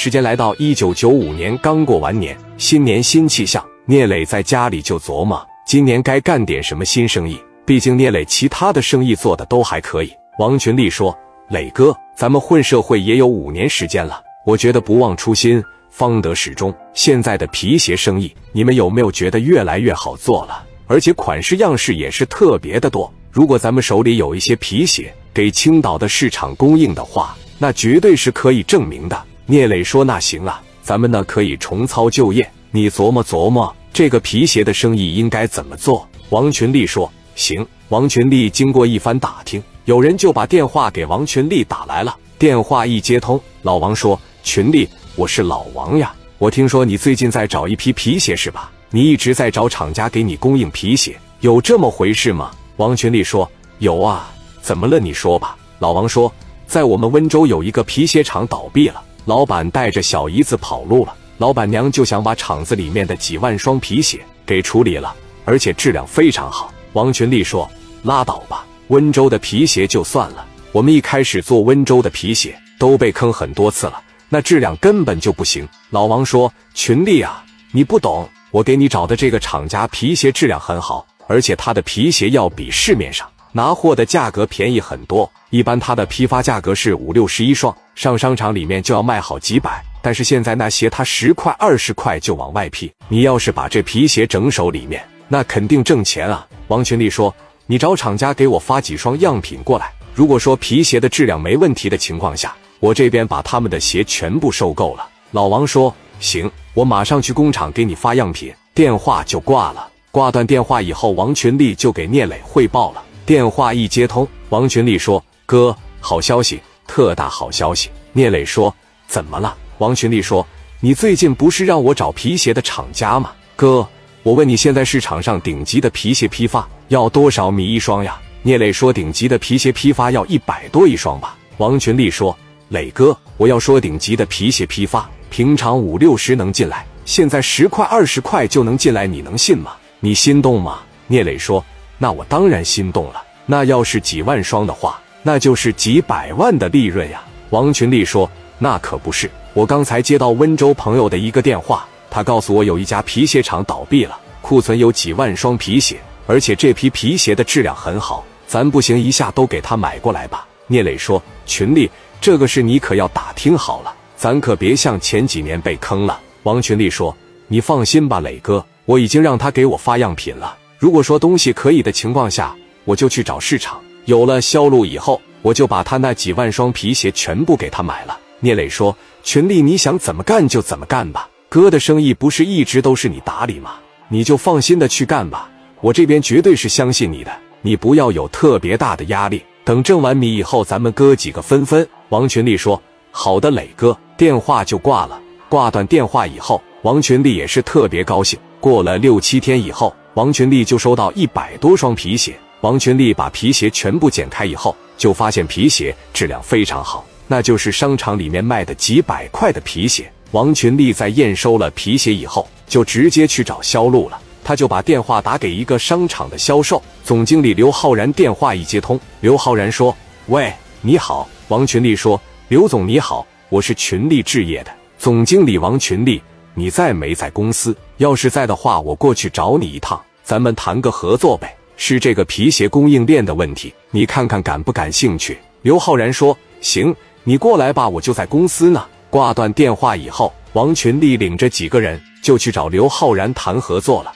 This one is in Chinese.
时间来到一九九五年，刚过完年，新年新气象。聂磊在家里就琢磨，今年该干点什么新生意。毕竟聂磊其他的生意做的都还可以。王群力说：“磊哥，咱们混社会也有五年时间了，我觉得不忘初心，方得始终。现在的皮鞋生意，你们有没有觉得越来越好做了？而且款式样式也是特别的多。如果咱们手里有一些皮鞋，给青岛的市场供应的话，那绝对是可以证明的。”聂磊说：“那行啊，咱们呢可以重操旧业。你琢磨琢磨，这个皮鞋的生意应该怎么做？”王群力说。行，王群力经过一番打听，有人就把电话给王群力打来了。电话一接通，老王说：“群力，我是老王呀，我听说你最近在找一批皮鞋是吧？你一直在找厂家给你供应皮鞋，有这么回事吗？”王群力说：“有啊，怎么了？你说吧。”老王说：“在我们温州有一个皮鞋厂倒闭了，老板带着小姨子跑路了，老板娘就想把厂子里面的几万双皮鞋给处理了，而且质量非常好。”王群力说：“拉倒吧，温州的皮鞋就算了。我们一开始做温州的皮鞋都被坑很多次了，那质量根本就不行。”老王说：“群力啊，你不懂，我给你找的这个厂家皮鞋质量很好，而且他的皮鞋要比市面上拿货的价格便宜很多。一般他的批发价格是五六十一双，上商场里面就要卖好几百。但是现在那鞋他十块二十块就往外批，你要是把这皮鞋整手里面，那肯定挣钱啊。”王群力说：“你找厂家给我发几双样品过来。如果说皮鞋的质量没问题的情况下，我这边把他们的鞋全部收购了。”老王说：“行，我马上去工厂给你发样品。”电话就挂了。挂断电话以后，王群力就给聂磊汇报了。电话一接通，王群力说：“哥，好消息，特大好消息。”聂磊说：“怎么了？”王群力说：“你最近不是让我找皮鞋的厂家吗？哥。”我问你，现在市场上顶级的皮鞋批发要多少米一双呀？聂磊说，顶级的皮鞋批发要一百多一双吧。王群力说，磊哥，我要说顶级的皮鞋批发，平常五六十能进来，现在十块二十块就能进来，你能信吗？你心动吗？聂磊说，那我当然心动了。那要是几万双的话，那就是几百万的利润呀。王群力说，那可不是，我刚才接到温州朋友的一个电话。他告诉我，有一家皮鞋厂倒闭了，库存有几万双皮鞋，而且这批皮鞋的质量很好。咱不行，一下都给他买过来吧。聂磊说：“群力，这个事你可要打听好了，咱可别像前几年被坑了。”王群力说：“你放心吧，磊哥，我已经让他给我发样品了。如果说东西可以的情况下，我就去找市场，有了销路以后，我就把他那几万双皮鞋全部给他买了。”聂磊说：“群力，你想怎么干就怎么干吧。”哥的生意不是一直都是你打理吗？你就放心的去干吧，我这边绝对是相信你的，你不要有特别大的压力。等挣完米以后，咱们哥几个分分。王群力说：“好的，磊哥。”电话就挂了。挂断电话以后，王群力也是特别高兴。过了六七天以后，王群力就收到一百多双皮鞋。王群力把皮鞋全部剪开以后，就发现皮鞋质量非常好，那就是商场里面卖的几百块的皮鞋。王群力在验收了皮鞋以后，就直接去找销路了。他就把电话打给一个商场的销售总经理刘浩然。电话一接通，刘浩然说：“喂，你好。”王群力说：“刘总你好，我是群力置业的总经理王群力，你在没在公司？要是在的话，我过去找你一趟，咱们谈个合作呗。是这个皮鞋供应链的问题，你看看感不感兴趣？”刘浩然说：“行，你过来吧，我就在公司呢。”挂断电话以后，王群力领着几个人就去找刘浩然谈合作了。